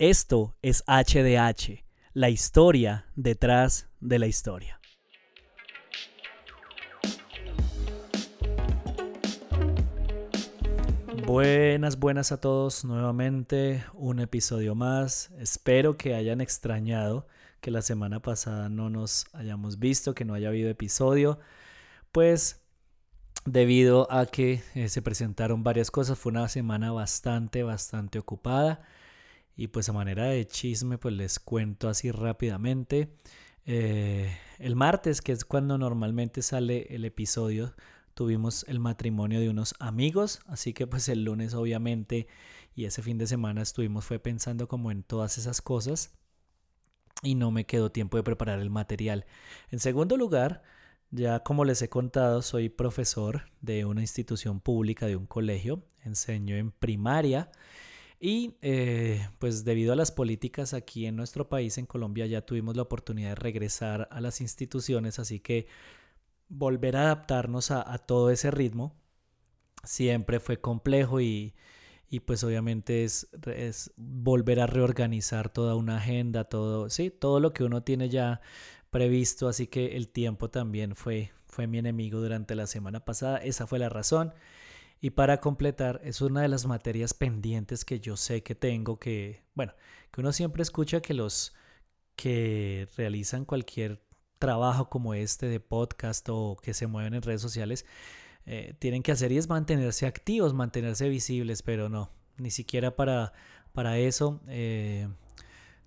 Esto es HDH, la historia detrás de la historia. Buenas, buenas a todos. Nuevamente un episodio más. Espero que hayan extrañado que la semana pasada no nos hayamos visto, que no haya habido episodio. Pues debido a que eh, se presentaron varias cosas, fue una semana bastante, bastante ocupada. Y pues a manera de chisme, pues les cuento así rápidamente. Eh, el martes, que es cuando normalmente sale el episodio, tuvimos el matrimonio de unos amigos, así que pues el lunes obviamente y ese fin de semana estuvimos fue pensando como en todas esas cosas y no me quedó tiempo de preparar el material. En segundo lugar, ya como les he contado, soy profesor de una institución pública, de un colegio, enseño en primaria y eh, pues debido a las políticas aquí en nuestro país, en Colombia, ya tuvimos la oportunidad de regresar a las instituciones, así que volver a adaptarnos a, todo ese ritmo siempre fue complejo y, pues obviamente es, es, volver a reorganizar toda una agenda, todo, sí, todo lo que uno tiene ya previsto, así que el tiempo también fue, fue mi enemigo durante la semana pasada, esa fue la razón. Y para completar, es una de las materias pendientes que yo sé que tengo, que, bueno, que uno siempre escucha que los que realizan cualquier trabajo como este de podcast o que se mueven en redes sociales, eh, tienen que hacer y es mantenerse activos, mantenerse visibles, pero no, ni siquiera para, para eso eh,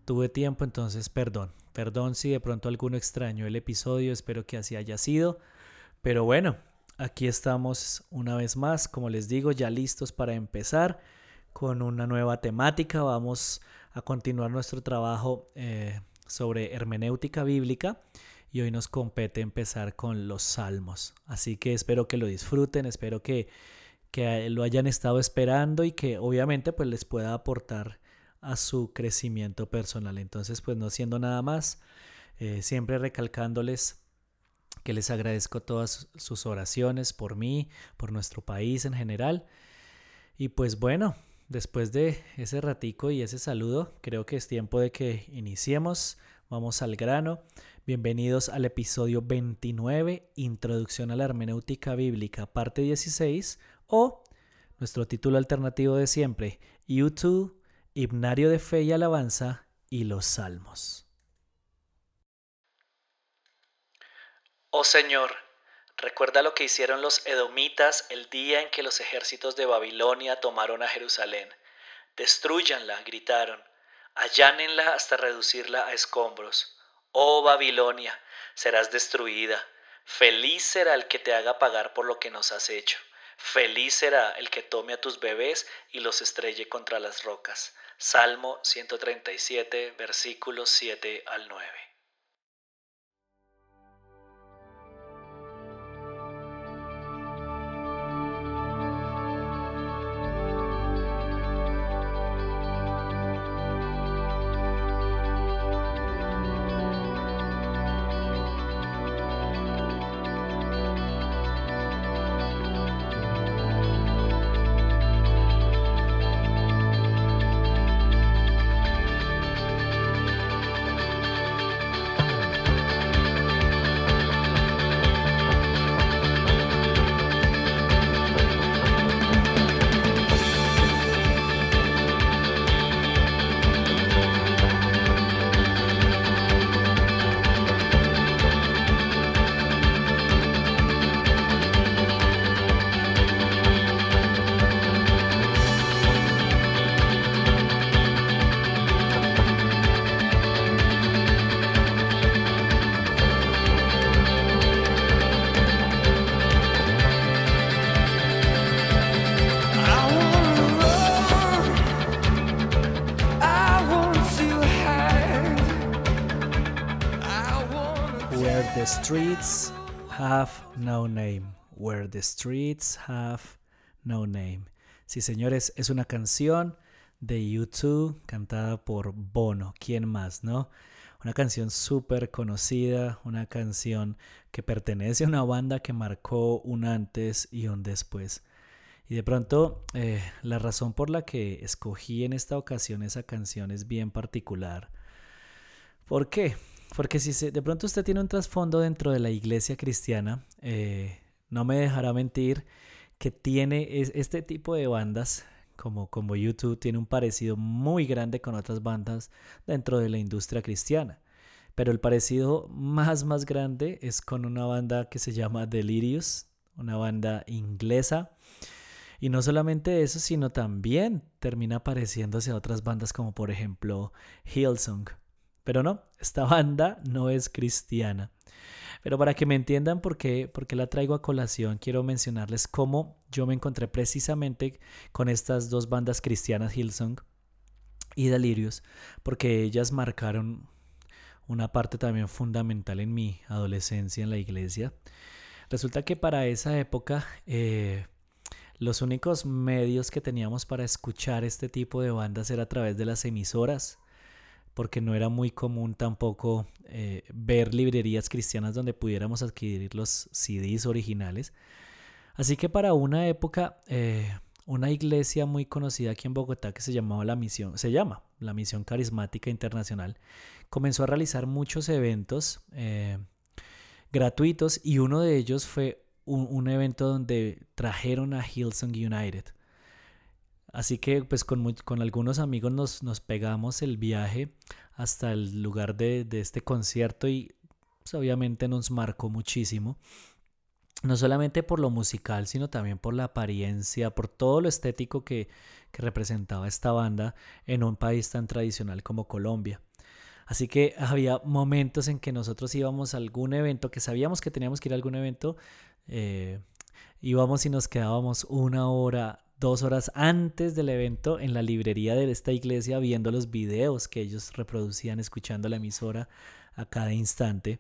tuve tiempo, entonces perdón, perdón si de pronto alguno extraño el episodio, espero que así haya sido, pero bueno, Aquí estamos una vez más, como les digo, ya listos para empezar con una nueva temática. Vamos a continuar nuestro trabajo eh, sobre hermenéutica bíblica y hoy nos compete empezar con los salmos. Así que espero que lo disfruten, espero que, que lo hayan estado esperando y que obviamente pues les pueda aportar a su crecimiento personal. Entonces pues no siendo nada más, eh, siempre recalcándoles que les agradezco todas sus oraciones por mí, por nuestro país en general. Y pues bueno, después de ese ratico y ese saludo, creo que es tiempo de que iniciemos. Vamos al grano. Bienvenidos al episodio 29, Introducción a la Hermenéutica Bíblica, parte 16, o nuestro título alternativo de siempre, YouTube, Himnario de Fe y Alabanza y los Salmos. Oh Señor, recuerda lo que hicieron los edomitas el día en que los ejércitos de Babilonia tomaron a Jerusalén. Destruyanla, gritaron, allánenla hasta reducirla a escombros. Oh Babilonia, serás destruida. Feliz será el que te haga pagar por lo que nos has hecho. Feliz será el que tome a tus bebés y los estrelle contra las rocas. Salmo 137, versículos 7 al 9. No name. Where the streets have no name. Sí, señores, es una canción de YouTube cantada por Bono. ¿Quién más, no? Una canción súper conocida, una canción que pertenece a una banda que marcó un antes y un después. Y de pronto eh, la razón por la que escogí en esta ocasión esa canción es bien particular. ¿Por qué? Porque si de pronto usted tiene un trasfondo dentro de la iglesia cristiana, eh, no me dejará mentir que tiene este tipo de bandas, como, como YouTube, tiene un parecido muy grande con otras bandas dentro de la industria cristiana. Pero el parecido más, más grande es con una banda que se llama Delirious, una banda inglesa. Y no solamente eso, sino también termina pareciéndose a otras bandas como por ejemplo Hillsong. Pero no, esta banda no es cristiana. Pero para que me entiendan por qué, por qué la traigo a colación, quiero mencionarles cómo yo me encontré precisamente con estas dos bandas cristianas, Hillsong y Delirious, porque ellas marcaron una parte también fundamental en mi adolescencia en la iglesia. Resulta que para esa época eh, los únicos medios que teníamos para escuchar este tipo de bandas era a través de las emisoras porque no era muy común tampoco eh, ver librerías cristianas donde pudiéramos adquirir los CDs originales. Así que para una época, eh, una iglesia muy conocida aquí en Bogotá que se llamaba la Misión, se llama la Misión Carismática Internacional, comenzó a realizar muchos eventos eh, gratuitos y uno de ellos fue un, un evento donde trajeron a Hillsong United. Así que pues con, con algunos amigos nos, nos, pegamos el viaje hasta el lugar de, de este concierto y pues, obviamente nos marcó muchísimo. No solamente por lo musical, sino también por la apariencia, por todo lo estético que, que representaba esta banda en un país tan tradicional como Colombia. Así que había momentos en que nosotros íbamos a algún evento, que sabíamos que teníamos que ir a algún evento, eh, íbamos y nos quedábamos una hora, dos horas antes del evento en la librería de esta iglesia viendo los videos que ellos reproducían escuchando la emisora a cada instante.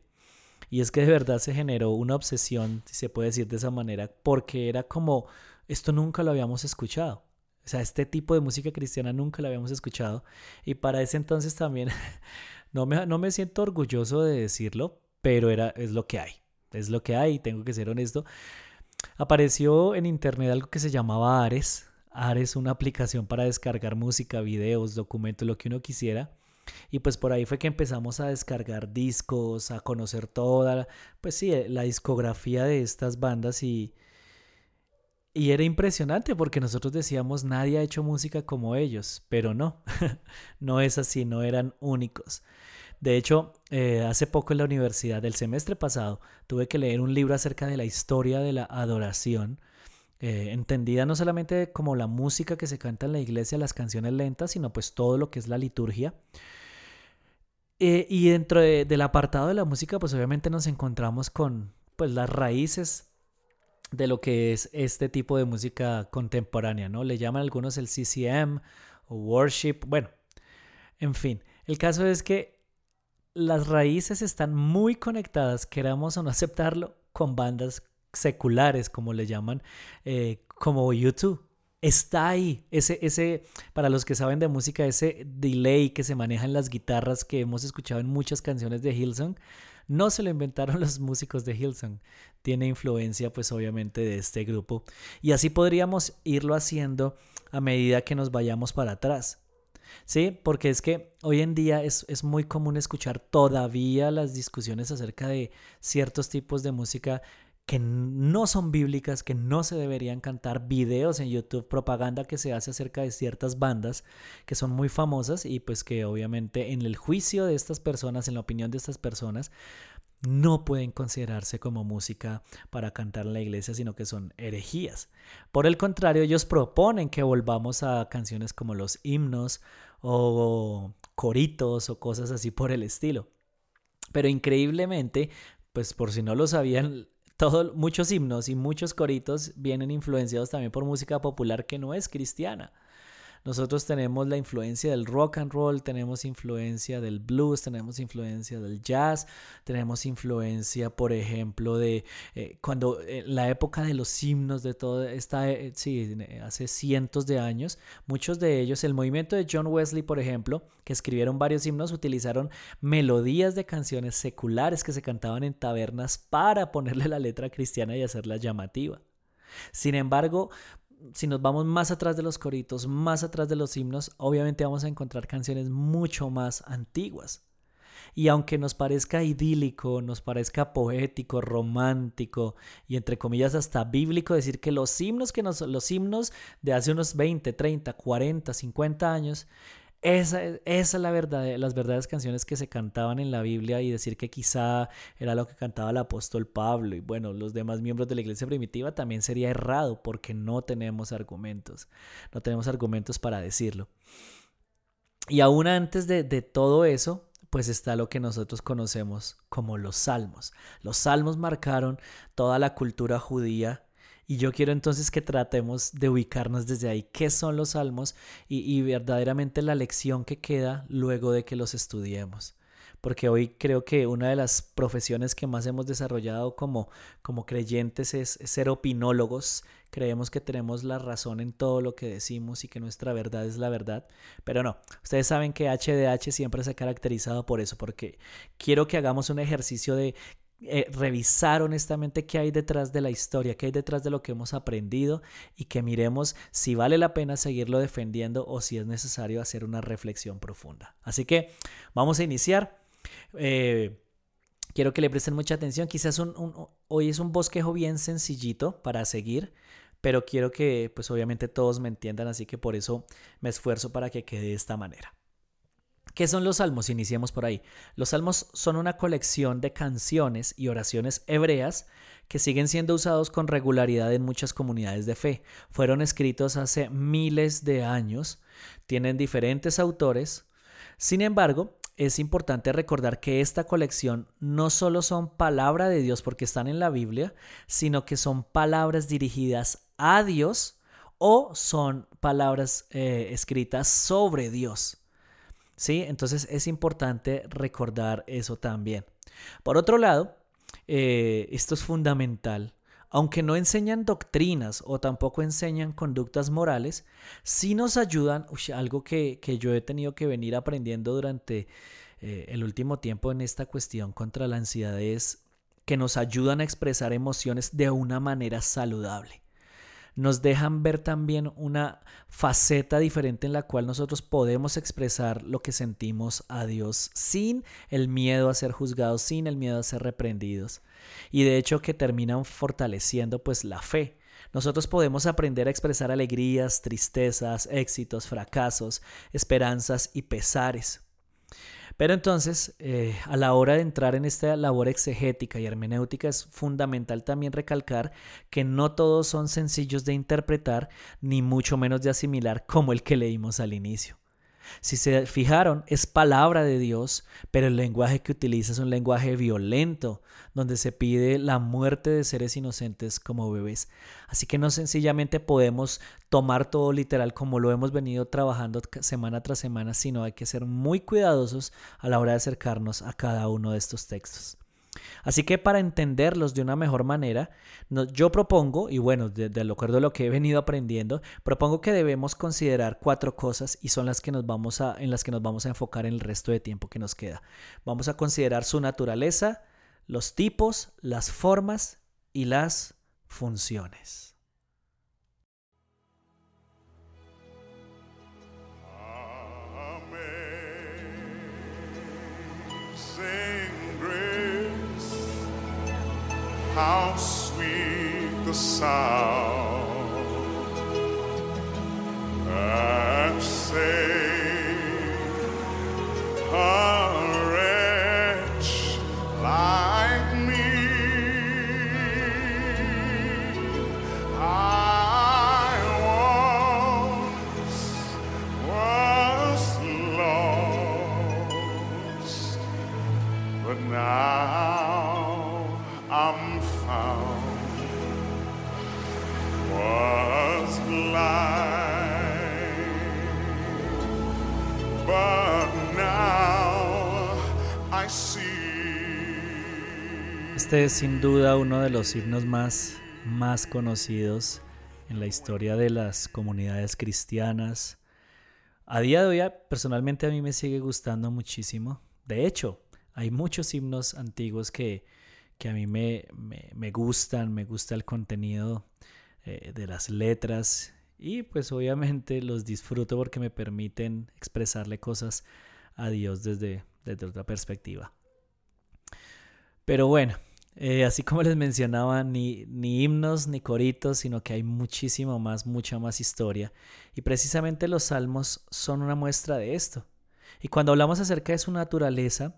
Y es que de verdad se generó una obsesión, si se puede decir de esa manera, porque era como, esto nunca lo habíamos escuchado. O sea, este tipo de música cristiana nunca lo habíamos escuchado. Y para ese entonces también, no me, no me siento orgulloso de decirlo, pero era, es lo que hay. Es lo que hay, tengo que ser honesto. Apareció en internet algo que se llamaba Ares. Ares, una aplicación para descargar música, videos, documentos, lo que uno quisiera. Y pues por ahí fue que empezamos a descargar discos, a conocer toda, pues sí, la discografía de estas bandas y, y era impresionante porque nosotros decíamos nadie ha hecho música como ellos, pero no, no es así, no eran únicos. De hecho, eh, hace poco en la universidad, del semestre pasado, tuve que leer un libro acerca de la historia de la adoración, eh, entendida no solamente como la música que se canta en la iglesia, las canciones lentas, sino pues todo lo que es la liturgia. Eh, y dentro del apartado de la música, pues obviamente nos encontramos con pues las raíces de lo que es este tipo de música contemporánea, ¿no? Le llaman algunos el CCM o worship, bueno, en fin, el caso es que las raíces están muy conectadas, queramos o no aceptarlo, con bandas seculares, como le llaman, eh, como YouTube. Está ahí, ese, ese, para los que saben de música, ese delay que se maneja en las guitarras que hemos escuchado en muchas canciones de Hillsong, no se lo inventaron los músicos de Hillsong. Tiene influencia, pues obviamente, de este grupo. Y así podríamos irlo haciendo a medida que nos vayamos para atrás. ¿Sí? Porque es que hoy en día es, es, muy común escuchar todavía las discusiones acerca de ciertos tipos de música que no son bíblicas, que no se deberían cantar, videos en YouTube, propaganda que se hace acerca de ciertas bandas que son muy famosas y pues que obviamente en el juicio de estas personas, en la opinión de estas personas, no pueden considerarse como música para cantar en la iglesia, sino que son herejías. Por el contrario, ellos proponen que volvamos a canciones como los himnos o coritos o cosas así por el estilo. Pero increíblemente, pues por si no lo sabían, todo, muchos himnos y muchos coritos vienen influenciados también por música popular que no es cristiana. Nosotros tenemos la influencia del rock and roll, tenemos influencia del blues, tenemos influencia del jazz, tenemos influencia, por ejemplo, de eh, cuando eh, la época de los himnos de toda esta, eh, sí, hace cientos de años, muchos de ellos, el movimiento de John Wesley, por ejemplo, que escribieron varios himnos, utilizaron melodías de canciones seculares que se cantaban en tabernas para ponerle la letra cristiana y hacerla llamativa. Sin embargo, si nos vamos más atrás de los coritos, más atrás de los himnos, obviamente vamos a encontrar canciones mucho más antiguas. Y aunque nos parezca idílico, nos parezca poético, romántico y entre comillas hasta bíblico decir que los himnos que nos, los himnos de hace unos 20, 30, 40, 50 años esa, esa es la verdad, las verdaderas canciones que se cantaban en la Biblia y decir que quizá era lo que cantaba el apóstol Pablo y bueno, los demás miembros de la iglesia primitiva también sería errado porque no tenemos argumentos, no tenemos argumentos para decirlo. Y aún antes de, de todo eso, pues está lo que nosotros conocemos como los salmos. Los salmos marcaron toda la cultura judía y yo quiero entonces que tratemos de ubicarnos desde ahí, qué son los salmos y, verdaderamente la lección que queda luego de que los estudiemos porque hoy creo que una de las profesiones que más hemos desarrollado como, como creyentes es, ser opinólogos. Creemos que tenemos la razón en todo lo que decimos y que nuestra verdad es la verdad, pero no. Ustedes saben que HDH siempre se ha caracterizado por eso, porque quiero que hagamos un ejercicio de eh, revisar honestamente qué hay detrás de la historia, qué hay detrás de lo que hemos aprendido y que miremos si vale la pena seguirlo defendiendo o si es necesario hacer una reflexión profunda. Así que vamos a iniciar. Eh, quiero que le presten mucha atención. Quizás hoy es un bosquejo bien sencillito para seguir, pero quiero que pues obviamente todos me entiendan, así que por eso me esfuerzo para que quede de esta manera. ¿Qué son los salmos? Iniciemos por ahí. Los salmos son una colección de canciones y oraciones hebreas que siguen siendo usados con regularidad en muchas comunidades de fe. Fueron escritos hace miles de años, tienen diferentes autores. Sin embargo, es importante recordar que esta colección no solo son palabra de Dios porque están en la Biblia, sino que son palabras dirigidas a Dios o son palabras eh, escritas sobre Dios. ¿Sí? Entonces es importante recordar eso también. Por otro lado, eh, esto es fundamental. Aunque no enseñan doctrinas o tampoco enseñan conductas morales, sí nos ayudan, algo que, yo he tenido que venir aprendiendo durante eh, el último tiempo en esta cuestión contra la ansiedad es que nos ayudan a expresar emociones de una manera saludable nos dejan ver también una faceta diferente en la cual nosotros podemos expresar lo que sentimos a Dios sin el miedo a ser juzgados, sin el miedo a ser reprendidos. Y de hecho que terminan fortaleciendo pues la fe. Nosotros podemos aprender a expresar alegrías, tristezas, éxitos, fracasos, esperanzas y pesares. Pero entonces, eh, a la hora de entrar en esta labor exegética y hermenéutica, es fundamental también recalcar que no todos son sencillos de interpretar, ni mucho menos de asimilar como el que leímos al inicio. Si se fijaron, es palabra de Dios, pero el lenguaje que utiliza es un lenguaje violento, donde se pide la muerte de seres inocentes como bebés. Así que no sencillamente podemos tomar todo literal como lo hemos venido trabajando semana tras semana, sino hay que ser muy cuidadosos a la hora de acercarnos a cada uno de estos textos. Así que para entenderlos de una mejor manera, yo propongo, y bueno, de, de, acuerdo a lo que he venido aprendiendo, propongo que debemos considerar cuatro cosas y son las que nos vamos a, en las que nos vamos a enfocar en el resto de tiempo que nos queda. Vamos a considerar su naturaleza, los tipos, las formas y las funciones. How sweet the sound. That saved Este es sin duda uno de los himnos más, más conocidos en la historia de las comunidades cristianas. A día de hoy, personalmente a mí me sigue gustando muchísimo. De hecho, hay muchos himnos antiguos que, que a mí me, me, gustan, me gusta el contenido eh, de las letras y pues obviamente los disfruto porque me permiten expresarle cosas a Dios desde, desde otra perspectiva. Pero bueno, eh, así como les mencionaba, ni, ni himnos ni coritos, sino que hay muchísimo más, mucha más historia. Y precisamente los salmos son una muestra de esto. Y cuando hablamos acerca de su naturaleza,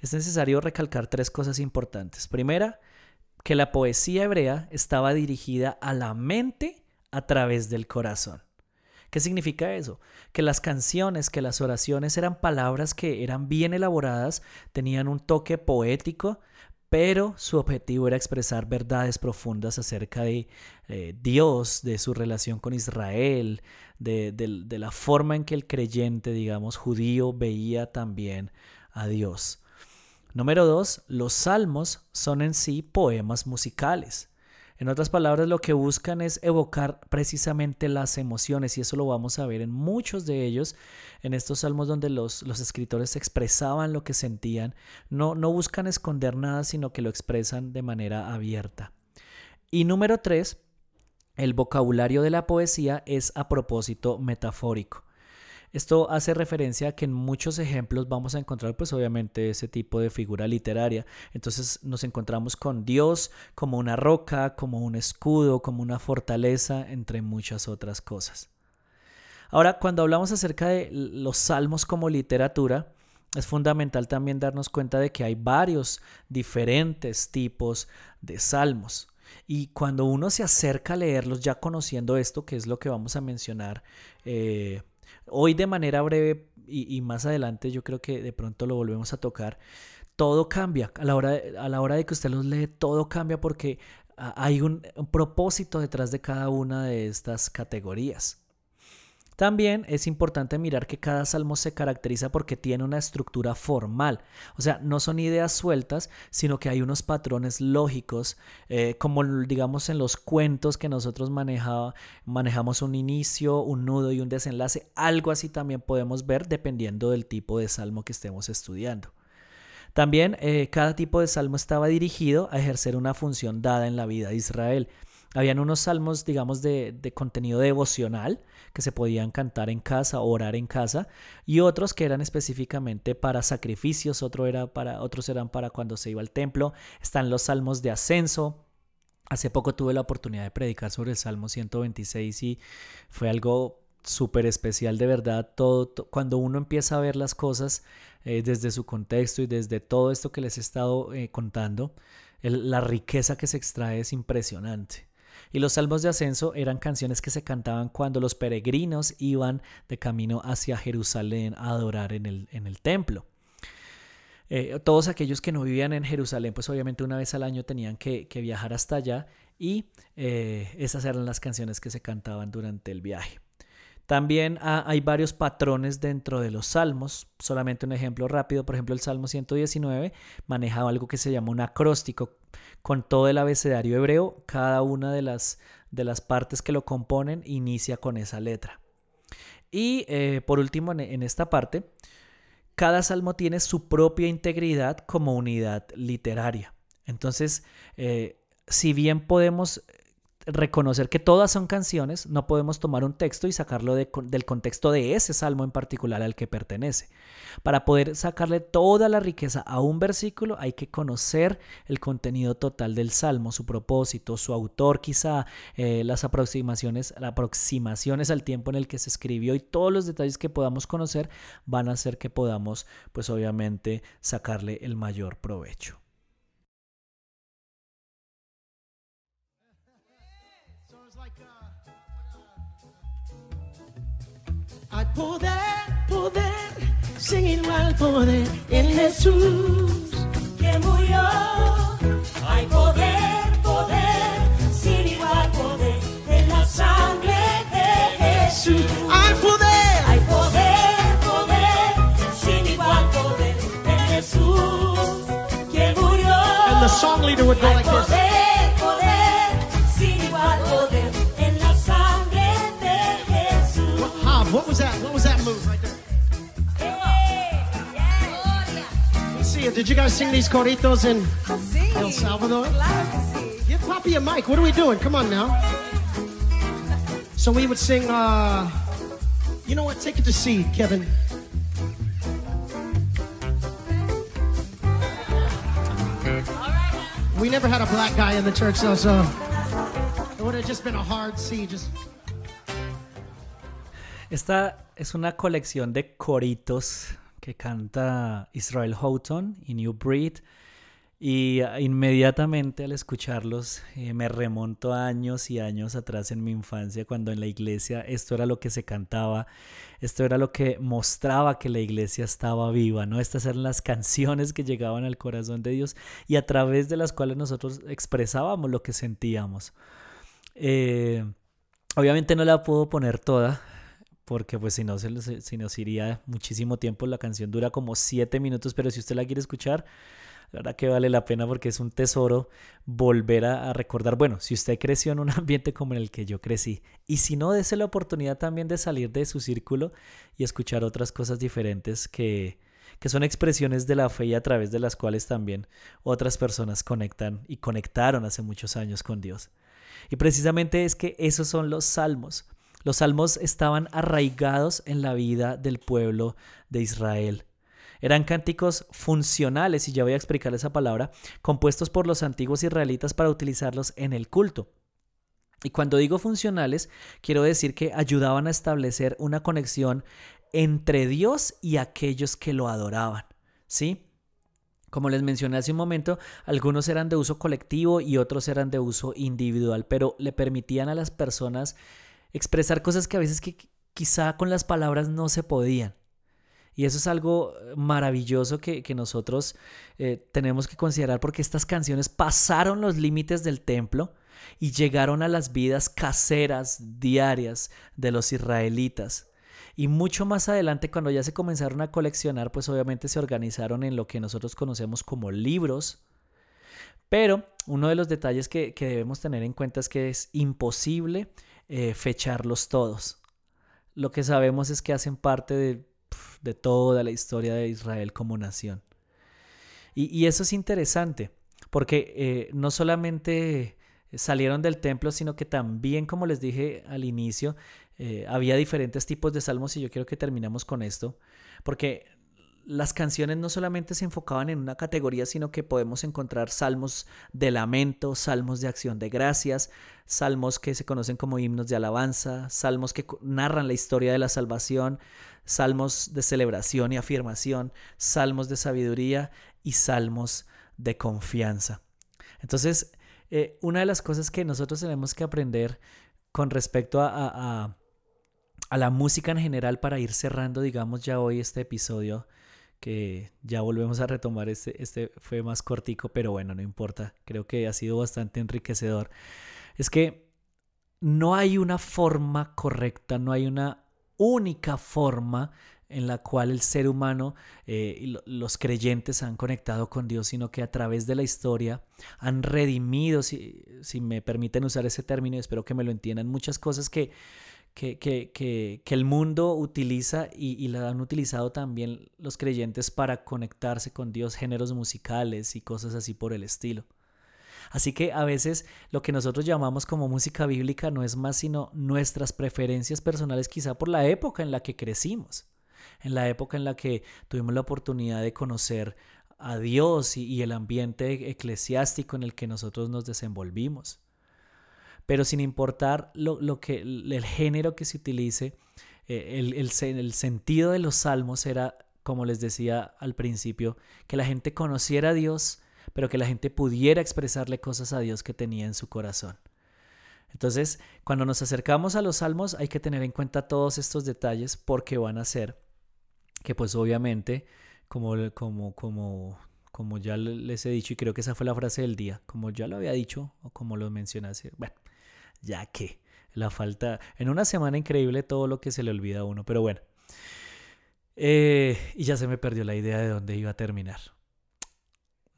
es necesario recalcar tres cosas importantes. Primera, que la poesía hebrea estaba dirigida a la mente a través del corazón. ¿Qué significa eso? Que las canciones, que las oraciones eran palabras que eran bien elaboradas, tenían un toque poético, pero su objetivo era expresar verdades profundas acerca de eh, Dios, de su relación con Israel, de, de la forma en que el creyente, digamos, judío veía también a Dios. Número dos, los salmos son en sí poemas musicales. En otras palabras, lo que buscan es evocar precisamente las emociones y eso lo vamos a ver en muchos de ellos, en estos salmos donde los, los escritores expresaban lo que sentían. No, no buscan esconder nada, sino que lo expresan de manera abierta. Y número tres, el vocabulario de la poesía es a propósito metafórico. Esto hace referencia a que en muchos ejemplos vamos a encontrar pues obviamente ese tipo de figura literaria. Entonces nos encontramos con Dios como una roca, como un escudo, como una fortaleza, entre muchas otras cosas. Ahora, cuando hablamos acerca de los salmos como literatura, es fundamental también darnos cuenta de que hay varios diferentes tipos de salmos. Y cuando uno se acerca a leerlos ya conociendo esto, que es lo que vamos a mencionar eh, Hoy de manera breve y, más adelante yo creo que de pronto lo volvemos a tocar, todo cambia. A la hora de, a la hora de que usted los lee, todo cambia porque hay un propósito detrás de cada una de estas categorías. También es importante mirar que cada salmo se caracteriza porque tiene una estructura formal, o sea, no son ideas sueltas, sino que hay unos patrones lógicos, eh, como digamos en los cuentos que nosotros manejamos un inicio, un nudo y un desenlace, algo así también podemos ver dependiendo del tipo de salmo que estemos estudiando. También eh, cada tipo de salmo estaba dirigido a ejercer una función dada en la vida de Israel. Habían unos salmos, digamos, de, contenido devocional que se podían cantar en casa, orar en casa, y otros que eran específicamente para sacrificios, otro era para, otros eran para cuando se iba al templo. Están los salmos de ascenso. Hace poco tuve la oportunidad de predicar sobre el Salmo 126 y fue algo súper especial de verdad. Todo, cuando uno empieza a ver las cosas eh, desde su contexto y desde todo esto que les he estado eh, contando, la riqueza que se extrae es impresionante. Y los salmos de ascenso eran canciones que se cantaban cuando los peregrinos iban de camino hacia Jerusalén a adorar en el, en el templo. Eh, todos aquellos que no vivían en Jerusalén, pues obviamente una vez al año tenían que, viajar hasta allá y eh, esas eran las canciones que se cantaban durante el viaje. También hay varios patrones dentro de los salmos. Solamente un ejemplo rápido, por ejemplo, el Salmo 119 manejaba algo que se llama un acróstico con todo el abecedario hebreo. Cada una de las, de las partes que lo componen inicia con esa letra. Y eh, por último, en, esta parte, cada salmo tiene su propia integridad como unidad literaria. Entonces, eh, si bien podemos reconocer que todas son canciones, no podemos tomar un texto y sacarlo del contexto de ese salmo en particular al que pertenece. Para poder sacarle toda la riqueza a un versículo hay que conocer el contenido total del salmo, su propósito, su autor quizá, eh, las aproximaciones, las aproximaciones al tiempo en el que se escribió y todos los detalles que podamos conocer van a hacer que podamos pues obviamente sacarle el mayor provecho. Hay poder, poder, sin igual poder en Jesús que murió. Hay poder, poder, sin igual poder en la sangre de Jesús. Hay poder, hay poder, poder, sin igual poder en Jesús que murió. And the song leader would go Did you guys sing these coritos in El Salvador? Give Poppy a mic. What are we doing? Come on now. So we would sing, uh, you know what? Take it to C, Kevin. We never had a black guy in the church, though, so it would have just been a hard C. Just Esta es una colección de coritos canta Israel Houghton y New Breed. Y inmediatamente al escucharlos eh, me remonto años y años atrás en mi infancia cuando en la iglesia esto era lo que se cantaba, esto era lo que mostraba que la iglesia estaba viva, ¿no? Estas eran las canciones que llegaban al corazón de Dios y a través de las cuales nosotros expresábamos lo que sentíamos. Eh, obviamente no la puedo poner toda, porque pues si no, se, nos iría muchísimo tiempo, la canción dura como siete minutos, pero si usted la quiere escuchar, la verdad que vale la pena porque es un tesoro volver a, recordar, bueno, si usted creció en un ambiente como en el que yo crecí, y si no, dése la oportunidad también de salir de su círculo y escuchar otras cosas diferentes que, que son expresiones de la fe y a través de las cuales también otras personas conectan y conectaron hace muchos años con Dios. Y precisamente es que esos son los salmos. Los salmos estaban arraigados en la vida del pueblo de Israel. Eran cánticos funcionales, y ya voy a explicar esa palabra, compuestos por los antiguos israelitas para utilizarlos en el culto. Y cuando digo funcionales, quiero decir que ayudaban a establecer una conexión entre Dios y aquellos que lo adoraban. ¿Sí? Como les mencioné hace un momento, algunos eran de uso colectivo y otros eran de uso individual, pero le permitían a las personas expresar cosas que a veces que quizá con las palabras no se podían. Y eso es algo eh, maravilloso que, nosotros eh, tenemos que considerar porque estas canciones pasaron los límites del templo y llegaron a las vidas caseras diarias de los israelitas. Y mucho más adelante, cuando ya se comenzaron a coleccionar, pues obviamente se organizaron en lo que nosotros conocemos como libros. Pero uno de los detalles que, debemos tener en cuenta es que es imposible eh, fecharlos todos. Lo que sabemos es que hacen parte de de toda la historia de Israel como nación. Y, eso es interesante, porque eh, no solamente salieron del templo, sino que también, como les dije al inicio, eh, había diferentes tipos de salmos y yo quiero que terminemos con esto, porque las canciones no solamente se enfocaban en una categoría, sino que podemos encontrar salmos de lamento, salmos de acción de gracias, salmos que se conocen como himnos de alabanza, salmos que narran la historia de la salvación, salmos de celebración y afirmación, salmos de sabiduría y salmos de confianza. Entonces, eh, una de las cosas que nosotros tenemos que aprender con respecto a, a la música en general para ir cerrando, digamos, ya hoy este episodio que ya volvemos a retomar. Este, este fue más cortico, pero bueno, no importa. Creo que ha sido bastante enriquecedor. Es que no hay una forma correcta, no hay una única forma en la cual el ser humano eh, y los creyentes han conectado con Dios, sino que a través de la historia han redimido, si, si me permiten usar ese término, espero que me lo entiendan, muchas cosas que que, que, que, que el mundo utiliza y, y, la han utilizado también los creyentes para conectarse con Dios, géneros musicales y cosas así por el estilo. Así que a veces lo que nosotros llamamos como música bíblica no es más sino nuestras preferencias personales quizá por la época en la que crecimos, en la época en la que tuvimos la oportunidad de conocer a Dios y, y el ambiente eclesiástico en el que nosotros nos desenvolvimos pero sin importar lo, que, el género que se utilice, eh, el, el, sentido de los salmos era, como les decía al principio, que la gente conociera a Dios, pero que la gente pudiera expresarle cosas a Dios que tenía en su corazón. Entonces, cuando nos acercamos a los salmos hay que tener en cuenta todos estos detalles porque van a ser que pues obviamente, como, como, como, como ya les he dicho y creo que esa fue la frase del día, como ya lo había dicho o como lo mencioné bueno, ya que la falta, en una semana increíble todo lo que se le olvida a uno, pero bueno. Eh, y ya se me perdió la idea de dónde iba a terminar.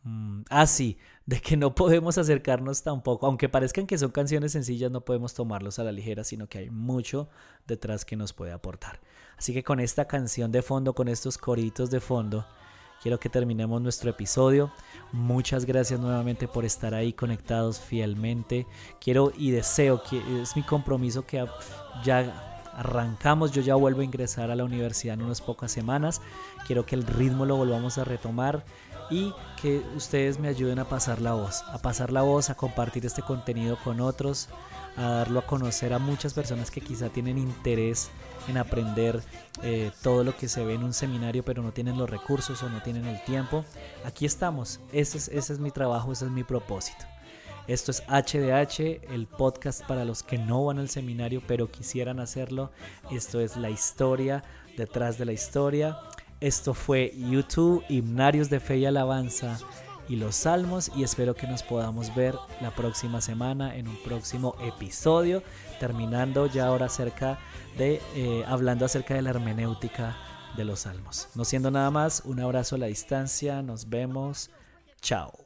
Mm, ah, sí, de que no podemos acercarnos tampoco, aunque parezcan que son canciones sencillas, no podemos tomarlos a la ligera, sino que hay mucho detrás que nos puede aportar. Así que con esta canción de fondo, con estos coritos de fondo, quiero que terminemos nuestro episodio. Muchas gracias nuevamente por estar ahí conectados fielmente. Quiero y deseo que es mi compromiso que ya arrancamos, yo ya vuelvo a ingresar a la universidad en unas pocas semanas. Quiero que el ritmo lo volvamos a retomar y que ustedes me ayuden a pasar la voz, a pasar la voz, a compartir este contenido con otros, a darlo a conocer a muchas personas que quizá tienen interés en aprender eh, todo lo que se ve en un seminario pero no tienen los recursos o no tienen el tiempo. Aquí estamos, ese es, ese es mi trabajo, ese es mi propósito. Esto es HDH, el podcast para los que no van al seminario pero quisieran hacerlo. Esto es la historia detrás de la historia. Esto fue YouTube, Himnarios de Fe y Alabanza y los Salmos y espero que nos podamos ver la próxima semana en un próximo episodio, terminando ya ahora acerca de, eh, hablando acerca de la hermenéutica de los Salmos. No siendo nada más, un abrazo a la distancia, nos vemos, chao.